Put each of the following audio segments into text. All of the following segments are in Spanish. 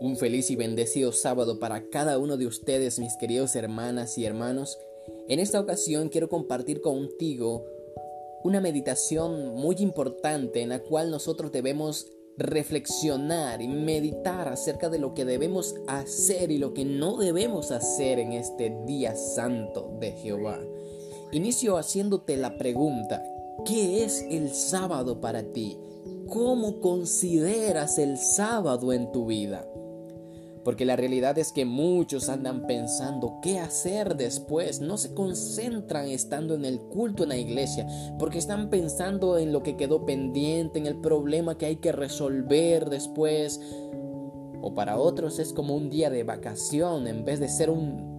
Un feliz y bendecido sábado para cada uno de ustedes, mis queridos hermanas y hermanos. En esta ocasión quiero compartir contigo una meditación muy importante en la cual nosotros debemos reflexionar y meditar acerca de lo que debemos hacer y lo que no debemos hacer en este día santo de Jehová. Inicio haciéndote la pregunta, ¿qué es el sábado para ti? ¿Cómo consideras el sábado en tu vida? Porque la realidad es que muchos andan pensando qué hacer después, no se concentran estando en el culto en la iglesia, porque están pensando en lo que quedó pendiente, en el problema que hay que resolver después. O para otros es como un día de vacación en vez de ser un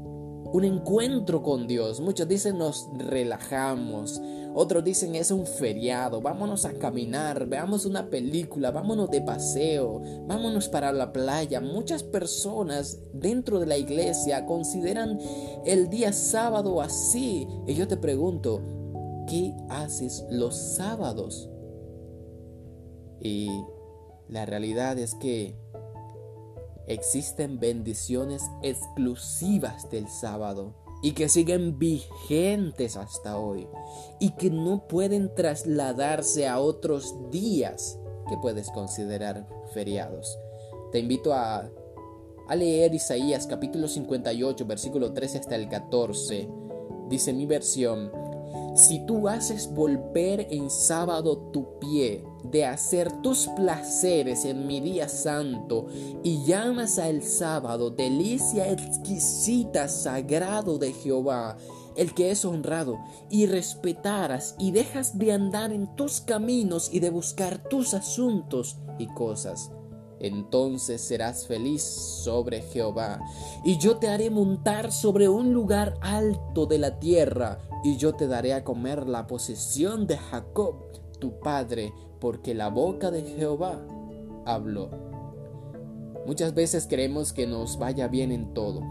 un encuentro con Dios. Muchos dicen nos relajamos, otros dicen es un feriado, vámonos a caminar, veamos una película, vámonos de paseo, vámonos para la playa. Muchas personas dentro de la iglesia consideran el día sábado así. Y yo te pregunto, ¿qué haces los sábados? Y la realidad es que existen bendiciones exclusivas del sábado y que siguen vigentes hasta hoy y que no pueden trasladarse a otros días que puedes considerar feriados. Te invito a, a leer Isaías capítulo 58 versículo 13 hasta el 14. Dice mi versión, si tú haces volver en sábado tu pie de hacer tus placeres en mi día santo y llamas al sábado delicia exquisita sagrado de Jehová, el que es honrado, y respetaras y dejas de andar en tus caminos y de buscar tus asuntos y cosas entonces serás feliz sobre Jehová. Y yo te haré montar sobre un lugar alto de la tierra, y yo te daré a comer la posesión de Jacob, tu padre, porque la boca de Jehová habló. Muchas veces queremos que nos vaya bien en todo.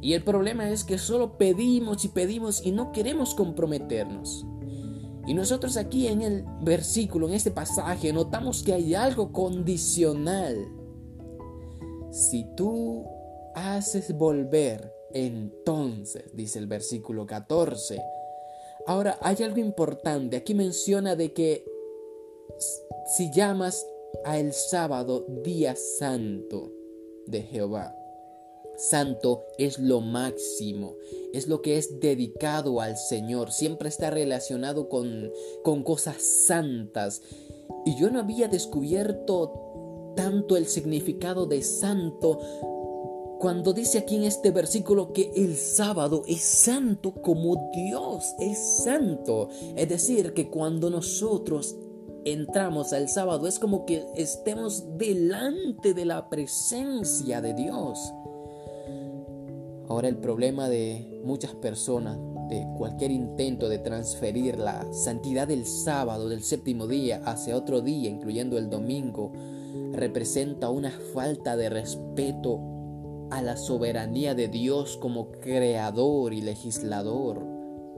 Y el problema es que solo pedimos y pedimos y no queremos comprometernos. Y nosotros aquí en el versículo, en este pasaje, notamos que hay algo condicional. Si tú haces volver, entonces, dice el versículo 14. Ahora, hay algo importante. Aquí menciona de que si llamas a el sábado día santo de Jehová. Santo es lo máximo, es lo que es dedicado al Señor, siempre está relacionado con, con cosas santas. Y yo no había descubierto tanto el significado de santo cuando dice aquí en este versículo que el sábado es santo como Dios es santo. Es decir, que cuando nosotros entramos al sábado es como que estemos delante de la presencia de Dios. Ahora el problema de muchas personas, de cualquier intento de transferir la santidad del sábado, del séptimo día, hacia otro día, incluyendo el domingo, representa una falta de respeto a la soberanía de Dios como creador y legislador.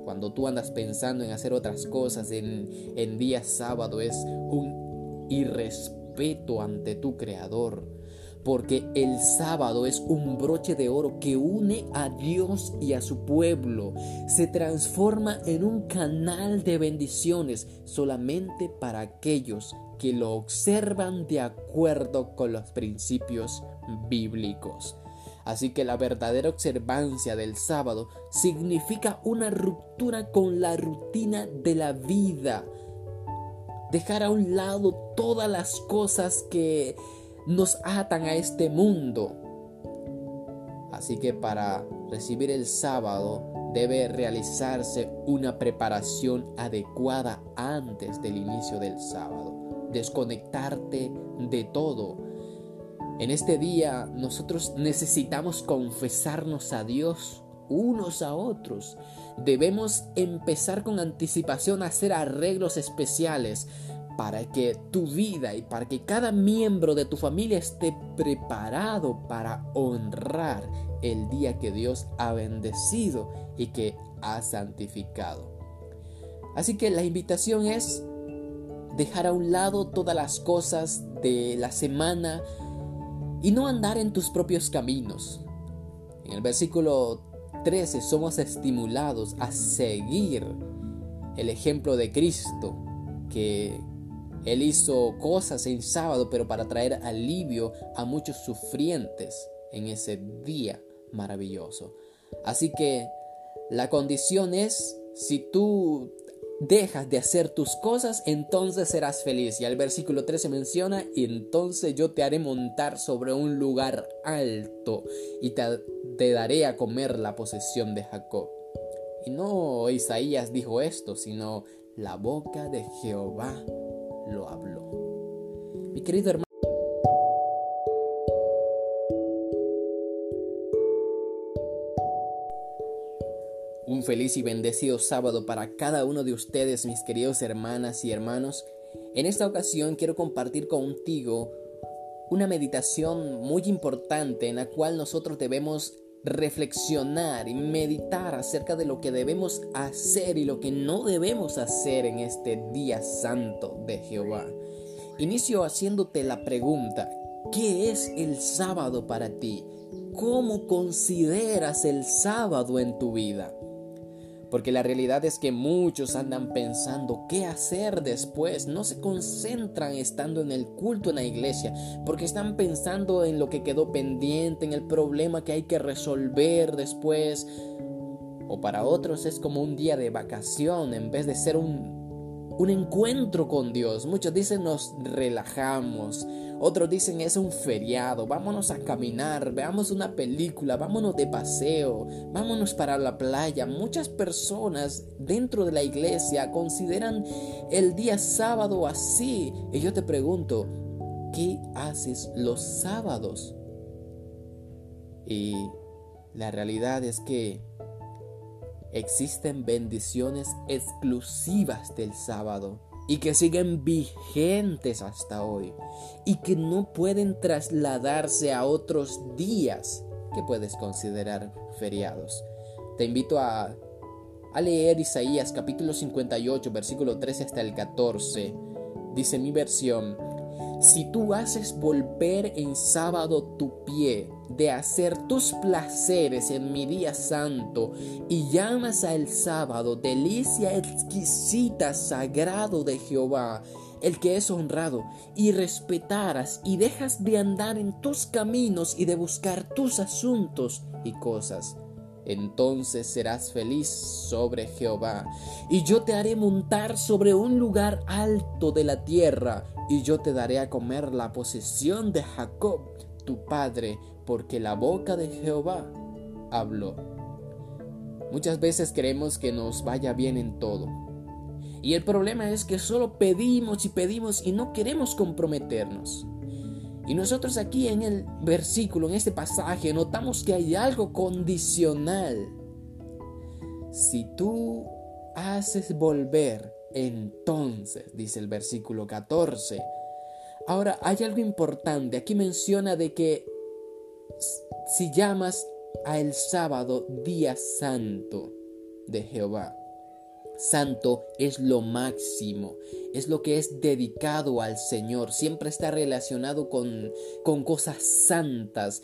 Cuando tú andas pensando en hacer otras cosas en, en día sábado es un irrespeto ante tu creador porque el sábado es un broche de oro que une a Dios y a su pueblo. Se transforma en un canal de bendiciones solamente para aquellos que lo observan de acuerdo con los principios bíblicos. Así que la verdadera observancia del sábado significa una ruptura con la rutina de la vida. Dejar a un lado todas las cosas que nos atan a este mundo. Así que para recibir el sábado debe realizarse una preparación adecuada antes del inicio del sábado. Desconectarte de todo. En este día nosotros necesitamos confesarnos a Dios unos a otros. Debemos empezar con anticipación a hacer arreglos especiales para que tu vida y para que cada miembro de tu familia esté preparado para honrar el día que Dios ha bendecido y que ha santificado. Así que la invitación es dejar a un lado todas las cosas de la semana y no andar en tus propios caminos. En el versículo 13 somos estimulados a seguir el ejemplo de Cristo, que Él hizo cosas en sábado, pero para traer alivio a muchos sufrientes en ese día maravilloso. Así que la condición es, si tú dejas de hacer tus cosas, entonces serás feliz. Y el versículo 13 menciona, y entonces yo te haré montar sobre un lugar alto y te daré a comer la posesión de Jacob. Y no Isaías dijo esto, sino la boca de Jehová lo habló. Mi querido hermano, Un feliz y bendecido sábado para cada uno de ustedes, mis queridos hermanas y hermanos. En esta ocasión quiero compartir contigo una meditación muy importante en la cual nosotros debemos reflexionar y meditar acerca de lo que debemos hacer y lo que no debemos hacer en este día santo de Jehová. Inicio haciéndote la pregunta, ¿qué es el sábado para ti? ¿Cómo consideras el sábado en tu vida? Porque la realidad es que muchos andan pensando qué hacer después. No se concentran estando en el culto en la iglesia. Porque están pensando en lo que quedó pendiente, en el problema que hay que resolver después. O para otros es como un día de vacación en vez de ser un, un encuentro con Dios. Muchos dicen nos relajamos. Otros dicen es un feriado, vámonos a caminar, veamos una película, vámonos de paseo, vámonos para la playa. Muchas personas dentro de la iglesia consideran el día sábado así. Y yo te pregunto, ¿qué haces los sábados? Y la realidad es que existen bendiciones exclusivas del sábado y que siguen vigentes hasta hoy y que no pueden trasladarse a otros días que puedes considerar feriados. Te invito a, a leer Isaías capítulo 58 versículo 13 hasta el 14. Dice mi versión, si tú haces volver en sábado tu pie de hacer tus placeres en mi día santo y llamas al sábado delicia exquisita sagrado de Jehová, el que es honrado, y respetaras y dejas de andar en tus caminos y de buscar tus asuntos y cosas entonces serás feliz sobre Jehová. Y yo te haré montar sobre un lugar alto de la tierra, y yo te daré a comer la posesión de Jacob, tu padre, porque la boca de Jehová habló. Muchas veces queremos que nos vaya bien en todo. Y el problema es que solo pedimos y pedimos y no queremos comprometernos. Y nosotros aquí en el versículo, en este pasaje, notamos que hay algo condicional. Si tú haces volver, entonces, dice el versículo 14. Ahora, hay algo importante. Aquí menciona de que si llamas a el sábado día santo de Jehová. Santo es lo máximo, es lo que es dedicado al Señor, siempre está relacionado con, con cosas santas.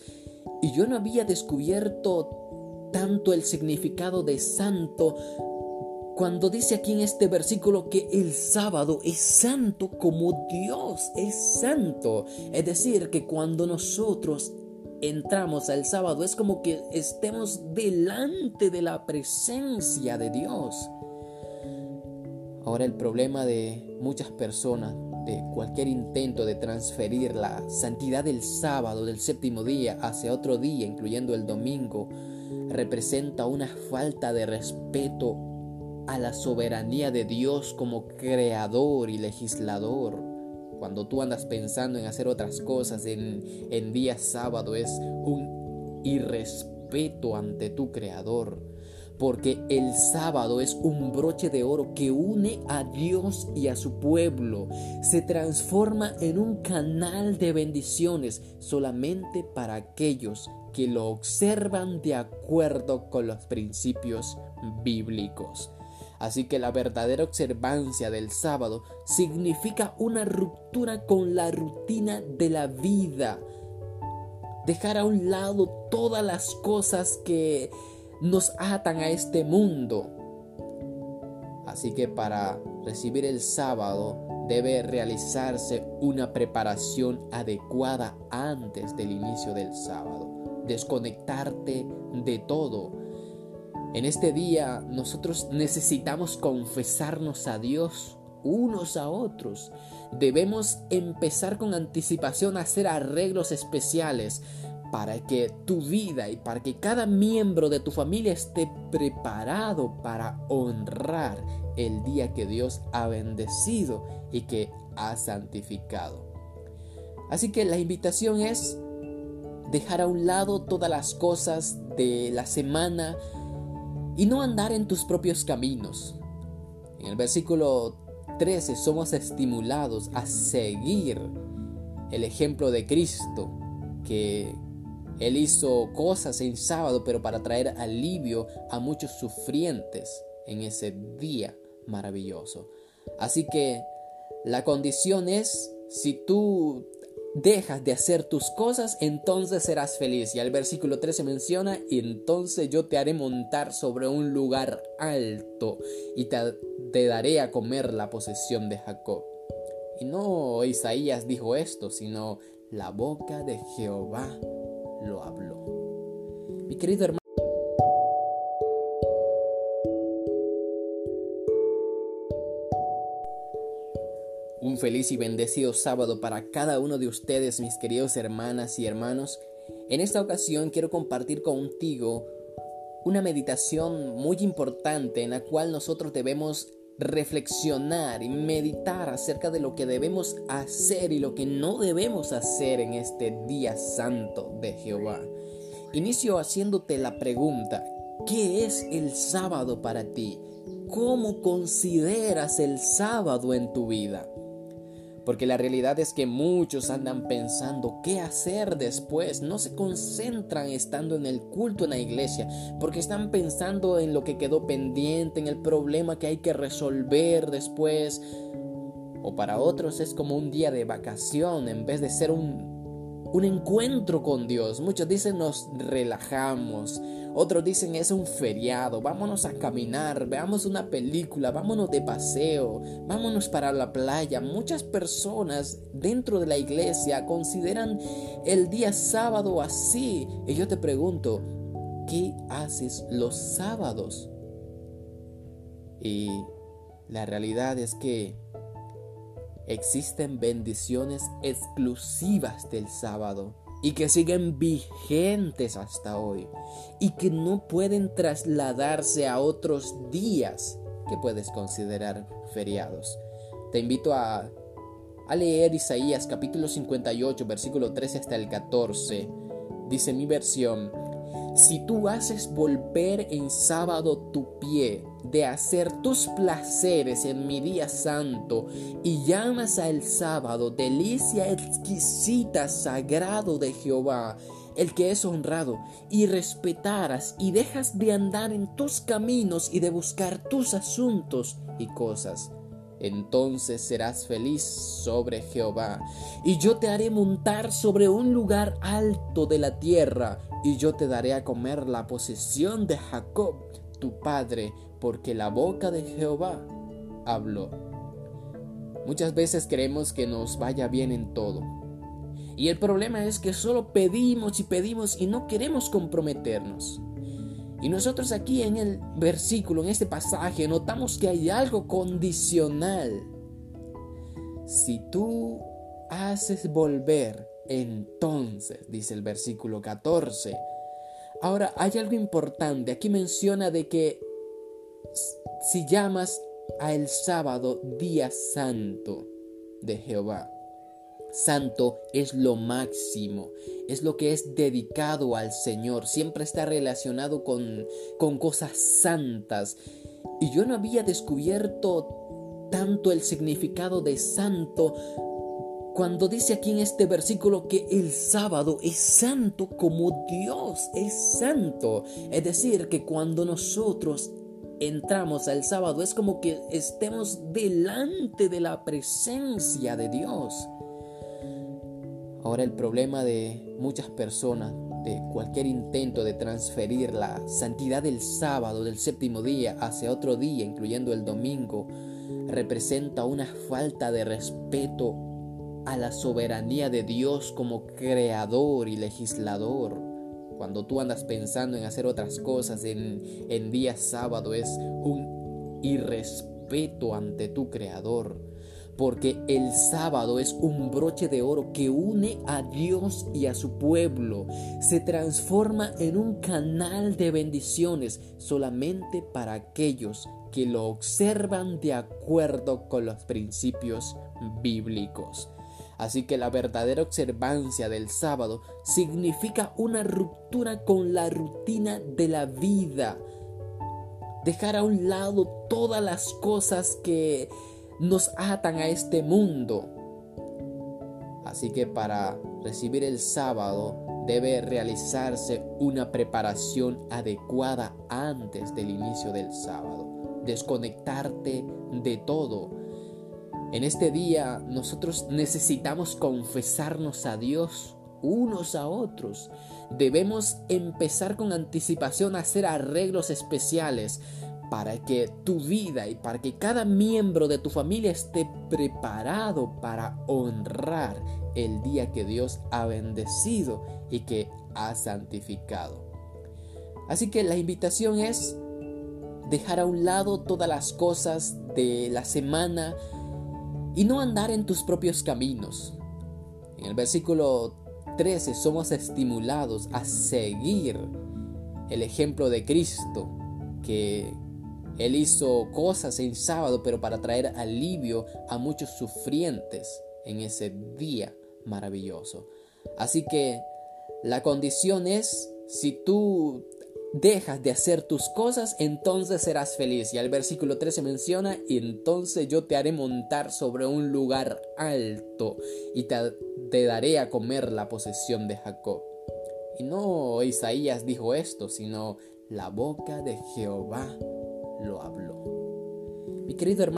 Y yo no había descubierto tanto el significado de santo cuando dice aquí en este versículo que el sábado es santo como Dios es santo. Es decir, que cuando nosotros entramos al sábado es como que estemos delante de la presencia de Dios. Ahora el problema de muchas personas, de cualquier intento de transferir la santidad del sábado, del séptimo día, hacia otro día, incluyendo el domingo, representa una falta de respeto a la soberanía de Dios como creador y legislador. Cuando tú andas pensando en hacer otras cosas en, en día sábado es un irrespeto ante tu creador porque el sábado es un broche de oro que une a Dios y a su pueblo. Se transforma en un canal de bendiciones solamente para aquellos que lo observan de acuerdo con los principios bíblicos. Así que la verdadera observancia del sábado significa una ruptura con la rutina de la vida dejar a un lado todas las cosas que nos atan a este mundo. Así que para recibir el sábado debe realizarse una preparación adecuada antes del inicio del sábado. Desconectarte de todo. En este día nosotros necesitamos confesarnos a Dios unos a otros. Debemos empezar con anticipación a hacer arreglos especiales para que tu vida y para que cada miembro de tu familia esté preparado para honrar el día que Dios ha bendecido y que ha santificado. Así que la invitación es dejar a un lado todas las cosas de la semana y no andar en tus propios caminos. En el versículo 13 somos estimulados a seguir el ejemplo de Cristo, que Él hizo cosas en sábado, pero para traer alivio a muchos sufrientes en ese día maravilloso. Así que la condición es, si tú dejas de hacer tus cosas, entonces serás feliz. Y el versículo 13 menciona, y entonces yo te haré montar sobre un lugar alto y te, te daré a comer la posesión de Jacob. Y no Isaías dijo esto, sino la boca de Jehová lo habló. Mi querido hermano, Un feliz y bendecido sábado para cada uno de ustedes, mis queridos hermanas y hermanos. En esta ocasión quiero compartir contigo una meditación muy importante en la cual nosotros debemos reflexionar y meditar acerca de lo que debemos hacer y lo que no debemos hacer en este día santo de Jehová. Inicio haciéndote la pregunta, ¿qué es el sábado para ti? ¿Cómo consideras el sábado en tu vida? Porque la realidad es que muchos andan pensando qué hacer después. No se concentran estando en el culto en la iglesia. Porque están pensando en lo que quedó pendiente, en el problema que hay que resolver después. O para otros es como un día de vacación en vez de ser un un encuentro con Dios. Muchos dicen nos relajamos, otros dicen es un feriado, vámonos a caminar, veamos una película, vámonos de paseo, vámonos para la playa. Muchas personas dentro de la iglesia consideran el día sábado así. Y yo te pregunto, ¿qué haces los sábados? Y la realidad es que existen bendiciones exclusivas del sábado y que siguen vigentes hasta hoy y que no pueden trasladarse a otros días que puedes considerar feriados. Te invito a, a leer Isaías capítulo 58 versículo 13 hasta el 14. Dice mi versión, si tú haces volver en sábado tu pie de hacer tus placeres en mi día santo y llamas a el sábado delicia exquisita sagrado de Jehová, el que es honrado, y respetaras y dejas de andar en tus caminos y de buscar tus asuntos y cosas entonces serás feliz sobre Jehová. Y yo te haré montar sobre un lugar alto de la tierra, y yo te daré a comer la posesión de Jacob, tu padre, porque la boca de Jehová habló. Muchas veces queremos que nos vaya bien en todo. Y el problema es que solo pedimos y pedimos y no queremos comprometernos. Y nosotros aquí en el versículo, en este pasaje, notamos que hay algo condicional. Si tú haces volver, entonces, dice el versículo 14. Ahora, hay algo importante. Aquí menciona de que si llamas a el sábado día santo de Jehová. Santo es lo máximo, es lo que es dedicado al Señor, siempre está relacionado con, con cosas santas. Y yo no había descubierto tanto el significado de santo cuando dice aquí en este versículo que el sábado es santo como Dios es santo. Es decir, que cuando nosotros entramos al sábado es como que estemos delante de la presencia de Dios. Ahora el problema de muchas personas, de cualquier intento de transferir la santidad del sábado, del séptimo día, hacia otro día, incluyendo el domingo, representa una falta de respeto a la soberanía de Dios como creador y legislador. Cuando tú andas pensando en hacer otras cosas en, día sábado es un irrespeto ante tu creador porque el sábado es un broche de oro que une a Dios y a su pueblo. Se transforma en un canal de bendiciones solamente para aquellos que lo observan de acuerdo con los principios bíblicos. Así que la verdadera observancia del sábado significa una ruptura con la rutina de la vida. Dejar a un lado todas las cosas que nos atan a este mundo. Así que para recibir el sábado debe realizarse una preparación adecuada antes del inicio del sábado. Desconectarte de todo. En este día nosotros necesitamos confesarnos a Dios unos a otros. Debemos empezar con anticipación a hacer arreglos especiales para que tu vida y para que cada miembro de tu familia esté preparado para honrar el día que Dios ha bendecido y que ha santificado. Así que la invitación es dejar a un lado todas las cosas de la semana y no andar en tus propios caminos. En el versículo 13 somos estimulados a seguir el ejemplo de Cristo que él hizo cosas en sábado, pero para traer alivio a muchos sufrientes en ese día maravilloso. Así que la condición es, si tú dejas de hacer tus cosas, entonces serás feliz. Y el versículo 13 menciona, y entonces yo te haré montar sobre un lugar alto y te daré a comer la posesión de Jacob. Y no Isaías dijo esto, sino la boca de Jehová lo habló. Mi querido hermano,